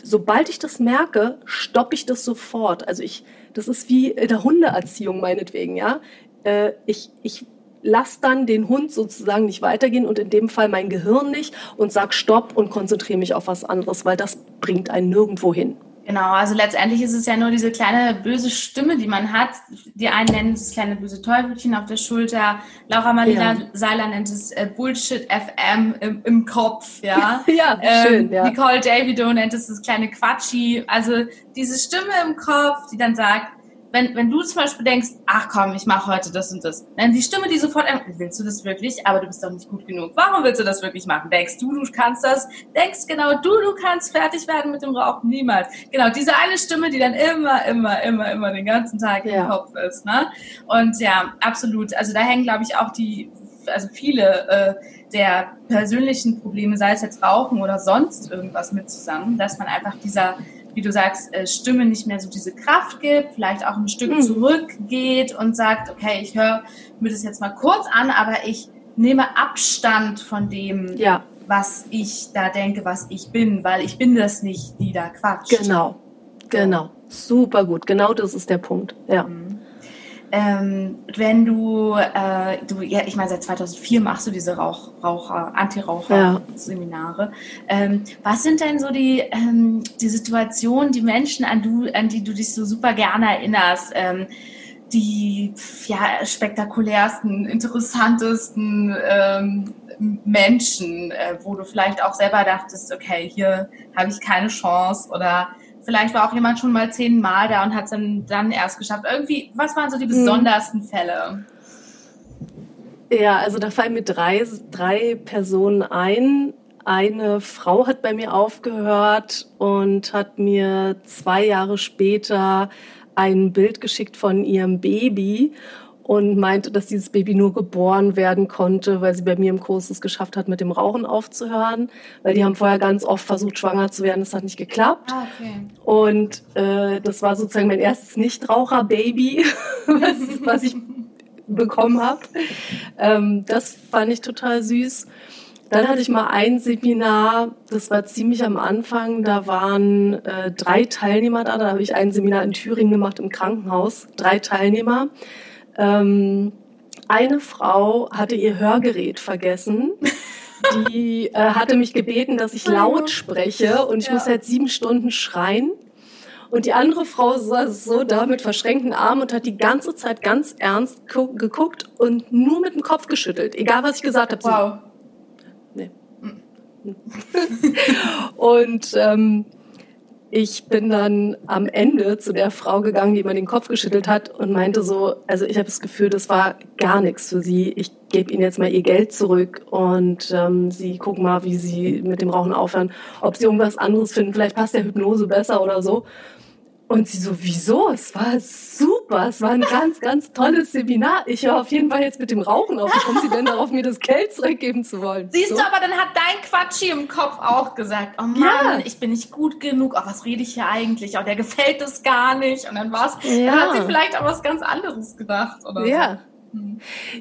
Speaker 2: Sobald ich das merke, stoppe ich das sofort. Also ich, das ist wie in der Hundeerziehung meinetwegen, ja äh, ich, ich lass dann den Hund sozusagen nicht weitergehen und in dem Fall mein Gehirn nicht und sag Stopp und konzentriere mich auf was anderes, weil das bringt einen nirgendwo hin.
Speaker 1: Genau, also letztendlich ist es ja nur diese kleine böse Stimme, die man hat. Die einen nennen es das kleine böse Teufelchen auf der Schulter. Laura Marlina ja. Seiler nennt es äh, Bullshit FM im, im Kopf, ja. [LAUGHS]
Speaker 2: ja, ähm, schön, ja.
Speaker 1: Nicole Davido nennt es das kleine Quatschi. Also diese Stimme im Kopf, die dann sagt, wenn, wenn du zum Beispiel denkst, ach komm, ich mache heute das und das, dann die Stimme, die sofort, willst du das wirklich? Aber du bist doch nicht gut genug. Warum willst du das wirklich machen? Denkst du, du kannst das? Denkst genau du, du kannst fertig werden mit dem Rauchen? Niemals. Genau, diese eine Stimme, die dann immer, immer, immer, immer den ganzen Tag ja. im Kopf ist. Ne? Und ja, absolut. Also da hängen, glaube ich, auch die, also viele äh, der persönlichen Probleme, sei es jetzt Rauchen oder sonst irgendwas mit zusammen, dass man einfach dieser wie du sagst, äh, Stimme nicht mehr so diese Kraft gibt, vielleicht auch ein Stück mhm. zurückgeht und sagt, okay, ich höre mir das jetzt mal kurz an, aber ich nehme Abstand von dem, ja. was ich da denke, was ich bin, weil ich bin das nicht, die da quatscht.
Speaker 2: Genau, genau. Super gut. Genau das ist der Punkt. Ja. Mhm.
Speaker 1: Ähm, wenn du, äh, du, ja, ich meine, seit 2004 machst du diese Rauch, Raucher, Anti-Raucher-Seminare. Ja. Ähm, was sind denn so die, ähm, die Situationen, die Menschen, an, du, an die du dich so super gerne erinnerst? Ähm, die ja, spektakulärsten, interessantesten ähm, Menschen, äh, wo du vielleicht auch selber dachtest, okay, hier habe ich keine Chance oder Vielleicht war auch jemand schon mal zehnmal da und hat es dann, dann erst geschafft. Irgendwie, was waren so die hm. besondersten Fälle?
Speaker 2: Ja, also da fallen mir drei, drei Personen ein. Eine Frau hat bei mir aufgehört und hat mir zwei Jahre später ein Bild geschickt von ihrem Baby und meinte, dass dieses Baby nur geboren werden konnte, weil sie bei mir im Kurs es geschafft hat, mit dem Rauchen aufzuhören. Weil die haben vorher ganz oft versucht, schwanger zu werden. Das hat nicht geklappt. Ah, okay. Und äh, das war sozusagen mein erstes Nichtraucher-Baby, [LAUGHS] was, was ich bekommen habe. Ähm, das fand ich total süß. Dann hatte ich mal ein Seminar, das war ziemlich am Anfang, da waren äh, drei Teilnehmer da, da habe ich ein Seminar in Thüringen gemacht im Krankenhaus, drei Teilnehmer. Ähm, eine Frau hatte ihr Hörgerät vergessen. Die äh, hatte mich gebeten, dass ich laut spreche und ich ja. muss seit sieben Stunden schreien. Und die andere Frau saß so da mit verschränkten Armen und hat die ganze Zeit ganz ernst geguckt und nur mit dem Kopf geschüttelt, egal was ich gesagt habe. Wow. Nee. [LAUGHS] Und ähm, ich bin dann am Ende zu der Frau gegangen, die mir den Kopf geschüttelt hat und meinte so, also ich habe das Gefühl, das war gar nichts für sie. Ich gebe ihnen jetzt mal ihr Geld zurück und ähm, sie gucken mal, wie sie mit dem Rauchen aufhören, ob sie irgendwas anderes finden. Vielleicht passt der Hypnose besser oder so. Und sie so, wieso? Es war super. Es war ein ganz, ganz tolles Seminar. Ich höre auf jeden Fall jetzt mit dem Rauchen auf. Wie kommt sie denn darauf, mir das Geld zurückgeben zu wollen?
Speaker 1: Siehst so? du, aber dann hat dein Quatsch hier im Kopf auch gesagt, oh Mann, ja. ich bin nicht gut genug. Oh, was rede ich hier eigentlich? Oh, der gefällt es gar nicht. Und dann war's, ja. dann hat sie vielleicht auch was ganz anderes gedacht, oder?
Speaker 2: Ja. So.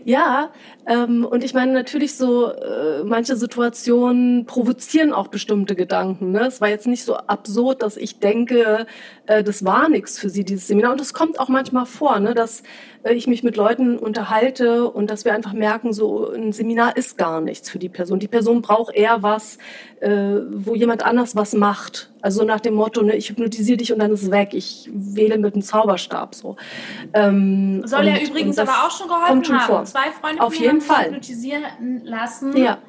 Speaker 2: Ja, ähm, und ich meine natürlich so, äh, manche Situationen provozieren auch bestimmte Gedanken. Ne? Es war jetzt nicht so absurd, dass ich denke, äh, das war nichts für sie, dieses Seminar. Und das kommt auch manchmal vor, ne? dass äh, ich mich mit Leuten unterhalte und dass wir einfach merken, so ein Seminar ist gar nichts für die Person. Die Person braucht eher was, äh, wo jemand anders was macht. Also nach dem Motto, ne, ich hypnotisiere dich und dann ist es weg. Ich wähle mit einem Zauberstab so.
Speaker 1: Ähm, Soll ja übrigens aber auch schon geholfen schon haben. Vor. Zwei Freunde
Speaker 2: Auf jeden Fall.
Speaker 1: hypnotisieren lassen. Ja.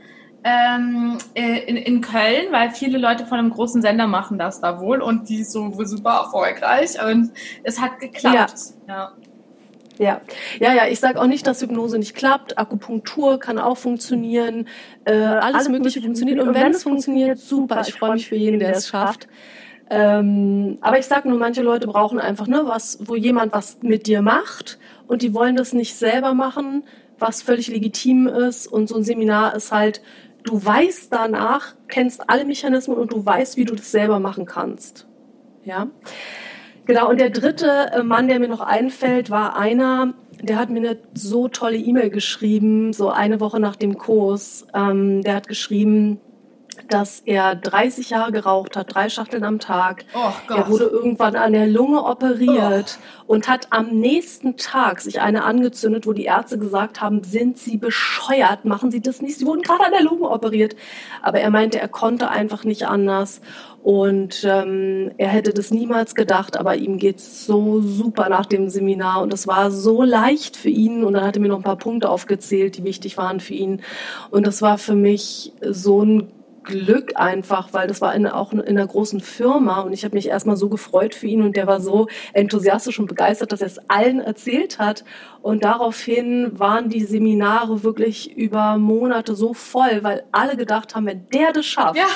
Speaker 1: Ähm, äh, in, in Köln, weil viele Leute von einem großen Sender machen das da wohl und die ist so super erfolgreich und es hat geklappt. Ja. ja.
Speaker 2: Ja, ja, ja. Ich sage auch nicht, dass Hypnose nicht klappt. Akupunktur kann auch funktionieren. Äh, alles, alles Mögliche funktioniert. Und wenn es funktioniert, super. Ich freue mich für jeden, der es schafft. Ähm, aber ich sage nur, manche Leute brauchen einfach ne, was, wo jemand was mit dir macht und die wollen das nicht selber machen, was völlig legitim ist. Und so ein Seminar ist halt, du weißt danach, kennst alle Mechanismen und du weißt, wie du das selber machen kannst. Ja. Genau, und der dritte äh, Mann, der mir noch einfällt, war einer, der hat mir eine so tolle E-Mail geschrieben, so eine Woche nach dem Kurs. Ähm, der hat geschrieben, dass er 30 Jahre geraucht hat, drei Schachteln am Tag. Oh er wurde irgendwann an der Lunge operiert oh. und hat am nächsten Tag sich eine angezündet, wo die Ärzte gesagt haben, sind Sie bescheuert, machen Sie das nicht. Sie wurden gerade an der Lunge operiert. Aber er meinte, er konnte einfach nicht anders. Und ähm, er hätte das niemals gedacht, aber ihm geht's so super nach dem Seminar und es war so leicht für ihn. Und dann hat er mir noch ein paar Punkte aufgezählt, die wichtig waren für ihn. Und das war für mich so ein Glück einfach, weil das war in, auch in einer großen Firma und ich habe mich erstmal so gefreut für ihn und der war so enthusiastisch und begeistert, dass er es allen erzählt hat. Und daraufhin waren die Seminare wirklich über Monate so voll, weil alle gedacht haben, wenn der das schafft, ja.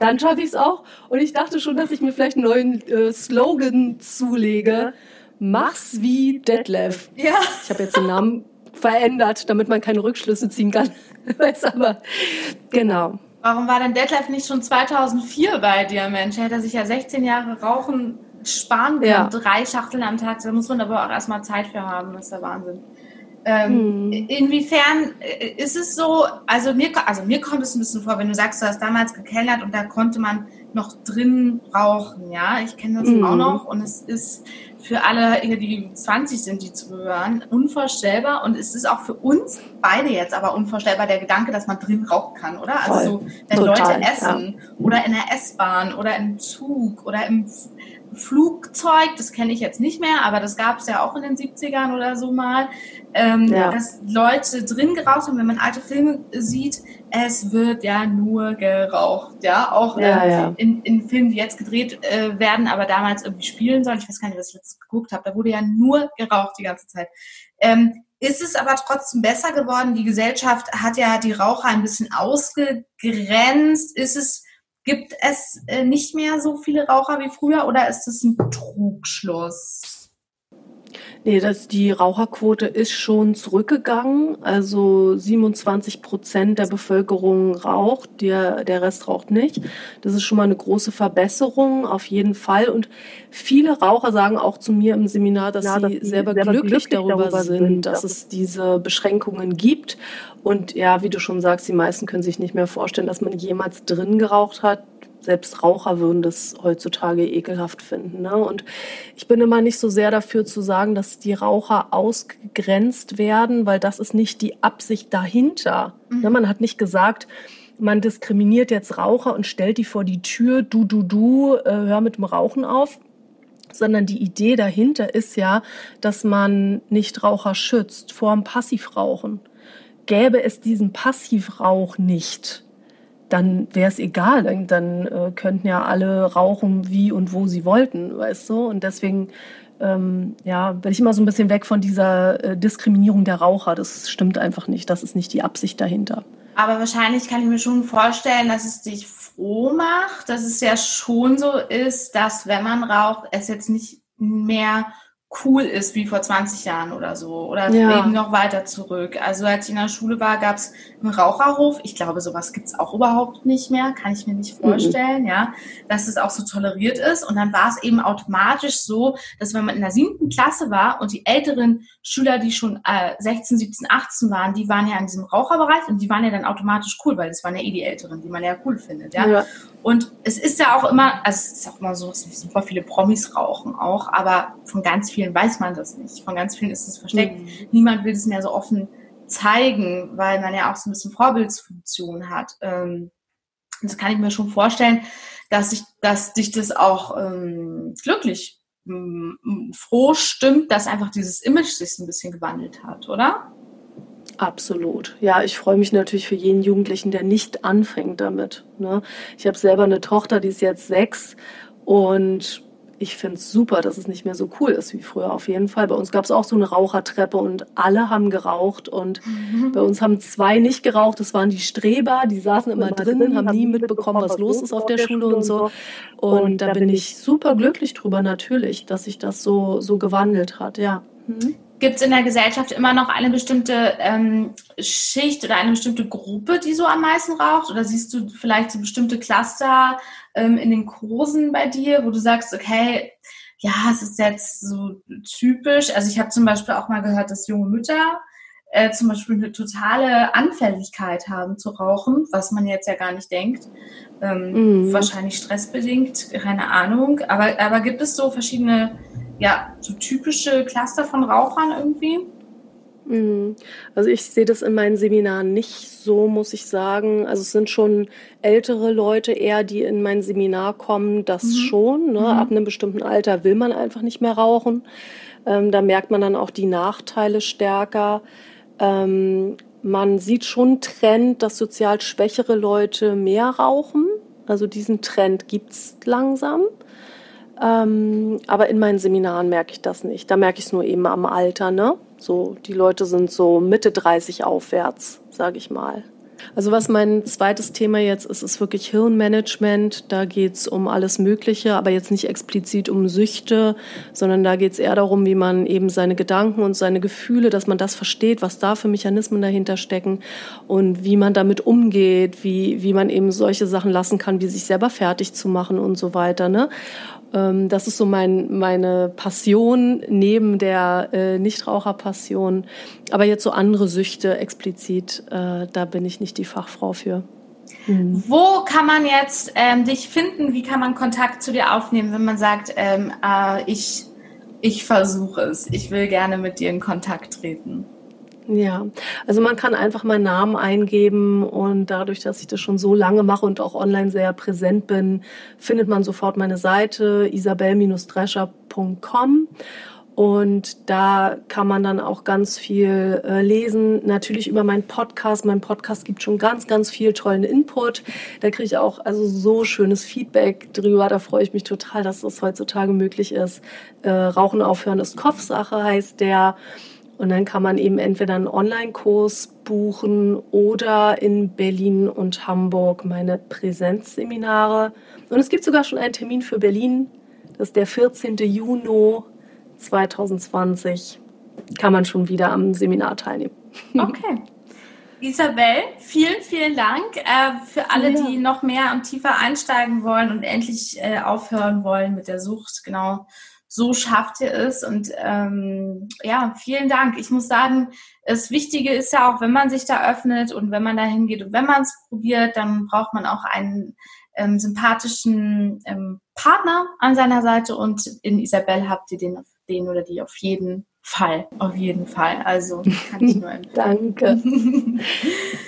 Speaker 2: dann schaffe ich es auch. Und ich dachte schon, dass ich mir vielleicht einen neuen äh, Slogan zulege. Mach's wie Detlef. Ja. Ich habe jetzt den Namen verändert, damit man keine Rückschlüsse ziehen kann. [LAUGHS] aber genau.
Speaker 1: Warum war denn Detlef nicht schon 2004 bei dir, Mensch? Er hätte sich ja 16 Jahre Rauchen sparen können, ja. drei Schachteln am Tag. Da muss man aber auch erstmal Zeit für haben. Das ist der Wahnsinn. Ähm, hm. Inwiefern äh, ist es so, also mir, also mir kommt es ein bisschen vor, wenn du sagst, du hast damals gekellert und da konnte man noch drin rauchen, ja, ich kenne das hm. auch noch und es ist für alle, die 20 sind, die zuhören, unvorstellbar und es ist auch für uns beide jetzt aber unvorstellbar der Gedanke, dass man drin rauchen kann, oder? Also Voll. Also so, wenn Total, Leute essen ja. oder in der S-Bahn oder im Zug oder im Flugzeug, das kenne ich jetzt nicht mehr, aber das gab es ja auch in den 70ern oder so mal, ähm, ja. dass Leute drin geraucht haben, wenn man alte Filme sieht, es wird ja nur geraucht, ja, auch ja, äh, ja. In, in Filmen, die jetzt gedreht äh, werden, aber damals irgendwie spielen sollen, ich weiß gar nicht, was ich jetzt geguckt habe, da wurde ja nur geraucht die ganze Zeit. Ähm, ist es aber trotzdem besser geworden? Die Gesellschaft hat ja die Raucher ein bisschen ausgegrenzt. Ist es Gibt es äh, nicht mehr so viele Raucher wie früher oder ist es ein Trugschluss?
Speaker 2: Nee, das, die Raucherquote ist schon zurückgegangen. Also 27 Prozent der Bevölkerung raucht, der, der Rest raucht nicht. Das ist schon mal eine große Verbesserung, auf jeden Fall. Und viele Raucher sagen auch zu mir im Seminar, dass, ja, dass sie selber, selber glücklich, glücklich darüber, darüber sind, dass es diese Beschränkungen gibt. Und ja, wie du schon sagst, die meisten können sich nicht mehr vorstellen, dass man jemals drin geraucht hat selbst Raucher würden das heutzutage ekelhaft finden. Ne? Und ich bin immer nicht so sehr dafür zu sagen, dass die Raucher ausgegrenzt werden, weil das ist nicht die Absicht dahinter. Mhm. Ne? Man hat nicht gesagt, man diskriminiert jetzt Raucher und stellt die vor die Tür, du, du, du, äh, hör mit dem Rauchen auf sondern die Idee dahinter ist ja, dass man Nichtraucher schützt vor dem Passivrauchen. Gäbe es diesen Passivrauch nicht, dann wäre es egal. Dann, dann äh, könnten ja alle rauchen, wie und wo sie wollten, weißt du? Und deswegen ähm, ja, bin ich immer so ein bisschen weg von dieser äh, Diskriminierung der Raucher. Das stimmt einfach nicht. Das ist nicht die Absicht dahinter.
Speaker 1: Aber wahrscheinlich kann ich mir schon vorstellen, dass es dich froh macht, dass es ja schon so ist, dass wenn man raucht, es jetzt nicht mehr cool ist wie vor 20 Jahren oder so. Oder ja. eben noch weiter zurück. Also als ich in der Schule war, gab es einen Raucherhof. Ich glaube, sowas gibt es auch überhaupt nicht mehr. Kann ich mir nicht mhm. vorstellen, mhm. ja, dass es auch so toleriert ist. Und dann war es eben automatisch so, dass wenn man in der siebten Klasse war und die älteren Schüler, die schon äh, 16, 17, 18 waren, die waren ja in diesem Raucherbereich und die waren ja dann automatisch cool, weil das waren ja eh die Älteren, die man ja cool findet, ja. ja. Und es ist ja auch immer, also es ist auch immer so, super viele Promis rauchen auch, aber von ganz vielen weiß man das nicht. Von ganz vielen ist es versteckt. Mhm. Niemand will es mehr so offen zeigen, weil man ja auch so ein bisschen Vorbildsfunktion hat. Ähm, das kann ich mir schon vorstellen, dass ich, dass dich das auch ähm, glücklich, ähm, froh stimmt, dass einfach dieses Image sich ein bisschen gewandelt hat, oder?
Speaker 2: Absolut. Ja, ich freue mich natürlich für jeden Jugendlichen, der nicht anfängt damit. Ne? Ich habe selber eine Tochter, die ist jetzt sechs und ich finde es super, dass es nicht mehr so cool ist wie früher auf jeden Fall. Bei uns gab es auch so eine Rauchertreppe und alle haben geraucht und mhm. bei uns haben zwei nicht geraucht. Das waren die Streber, die saßen immer, drin, drin, haben nie mitbekommen, was los ist auf der Schule und so. Und, und da bin ich super glücklich drüber natürlich, dass sich das so, so gewandelt hat, ja. Mhm.
Speaker 1: Gibt es in der Gesellschaft immer noch eine bestimmte ähm, Schicht oder eine bestimmte Gruppe, die so am meisten raucht? Oder siehst du vielleicht so bestimmte Cluster ähm, in den Kursen bei dir, wo du sagst, okay, ja, es ist jetzt so typisch. Also ich habe zum Beispiel auch mal gehört, dass junge Mütter äh, zum Beispiel eine totale Anfälligkeit haben zu rauchen, was man jetzt ja gar nicht denkt. Ähm, mhm. Wahrscheinlich stressbedingt, keine Ahnung. Aber, aber gibt es so verschiedene ja, so typische Cluster von Rauchern irgendwie?
Speaker 2: Mhm. Also ich sehe das in meinen Seminaren nicht so, muss ich sagen. Also es sind schon ältere Leute eher, die in mein Seminar kommen, das mhm. schon. Ne? Mhm. Ab einem bestimmten Alter will man einfach nicht mehr rauchen. Ähm, da merkt man dann auch die Nachteile stärker. Ähm, man sieht schon Trend, dass sozial schwächere Leute mehr rauchen. Also diesen Trend gibt's langsam. Ähm, aber in meinen Seminaren merke ich das nicht. Da merke ich es nur eben am Alter, ne? So, die Leute sind so Mitte 30 aufwärts, sage ich mal. Also was mein zweites Thema jetzt ist, ist wirklich Hirnmanagement. Da geht's um alles Mögliche, aber jetzt nicht explizit um Süchte, sondern da geht's eher darum, wie man eben seine Gedanken und seine Gefühle, dass man das versteht, was da für Mechanismen dahinter stecken und wie man damit umgeht, wie, wie man eben solche Sachen lassen kann, wie sich selber fertig zu machen und so weiter. Ne? Ähm, das ist so mein, meine Passion neben der äh, Nichtraucherpassion. Aber jetzt so andere Süchte explizit, äh, da bin ich nicht die Fachfrau für.
Speaker 1: Mhm. Wo kann man jetzt ähm, dich finden? Wie kann man Kontakt zu dir aufnehmen, wenn man sagt, ähm, äh, ich, ich versuche es, ich will gerne mit dir in Kontakt treten?
Speaker 2: Ja, also man kann einfach meinen Namen eingeben und dadurch, dass ich das schon so lange mache und auch online sehr präsent bin, findet man sofort meine Seite isabel-drescher.com und da kann man dann auch ganz viel äh, lesen. Natürlich über meinen Podcast. Mein Podcast gibt schon ganz, ganz viel tollen Input. Da kriege ich auch also so schönes Feedback drüber. Da freue ich mich total, dass das heutzutage möglich ist. Äh, Rauchen aufhören ist Kopfsache heißt der. Und dann kann man eben entweder einen Online-Kurs buchen oder in Berlin und Hamburg meine Präsenzseminare. Und es gibt sogar schon einen Termin für Berlin. Das ist der 14. Juni 2020 kann man schon wieder am Seminar teilnehmen.
Speaker 1: Okay. Isabel, vielen, vielen Dank äh, für alle, ja. die noch mehr und tiefer einsteigen wollen und endlich äh, aufhören wollen mit der Sucht. Genau, so schafft ihr es. Und ähm, ja, vielen Dank. Ich muss sagen, das Wichtige ist ja auch, wenn man sich da öffnet und wenn man da hingeht und wenn man es probiert, dann braucht man auch einen ähm, sympathischen ähm, Partner an seiner Seite. Und in Isabel habt ihr den, den oder die auf jeden Fall, auf jeden Fall. Also kann ich nur [LAUGHS] empfehlen.
Speaker 2: danke. [LAUGHS]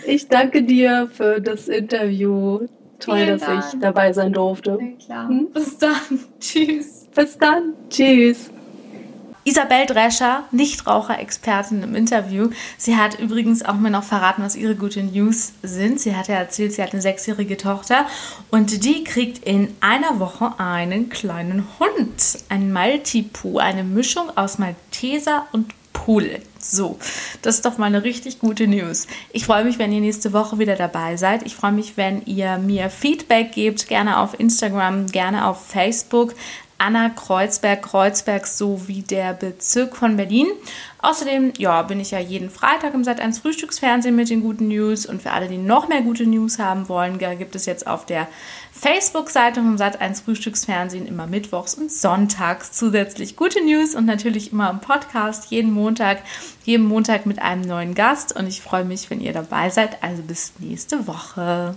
Speaker 2: Ich danke dir für das Interview. Toll, Vielen dass Dank. ich dabei sein durfte.
Speaker 1: Ja, klar. Hm? Bis dann. [LAUGHS] Tschüss.
Speaker 2: Bis dann. Tschüss.
Speaker 1: Isabel Drescher, Nichtraucher-Expertin im Interview. Sie hat übrigens auch mir noch verraten, was ihre guten News sind. Sie hat ja erzählt, sie hat eine sechsjährige Tochter und die kriegt in einer Woche einen kleinen Hund. Ein Maltipu, eine Mischung aus Malteser und Pudel. So, das ist doch mal eine richtig gute News. Ich freue mich, wenn ihr nächste Woche wieder dabei seid. Ich freue mich, wenn ihr mir Feedback gebt, gerne auf Instagram, gerne auf Facebook. Anna Kreuzberg, Kreuzberg sowie der Bezirk von Berlin. Außerdem, ja, bin ich ja jeden Freitag im Sat1 Frühstücksfernsehen mit den guten News und für alle, die noch mehr gute News haben wollen, gibt es jetzt auf der Facebook-Seite vom Sat1 Frühstücksfernsehen immer mittwochs und sonntags zusätzlich gute News und natürlich immer im Podcast jeden Montag, jeden Montag mit einem neuen Gast und ich freue mich, wenn ihr dabei seid. Also bis nächste Woche.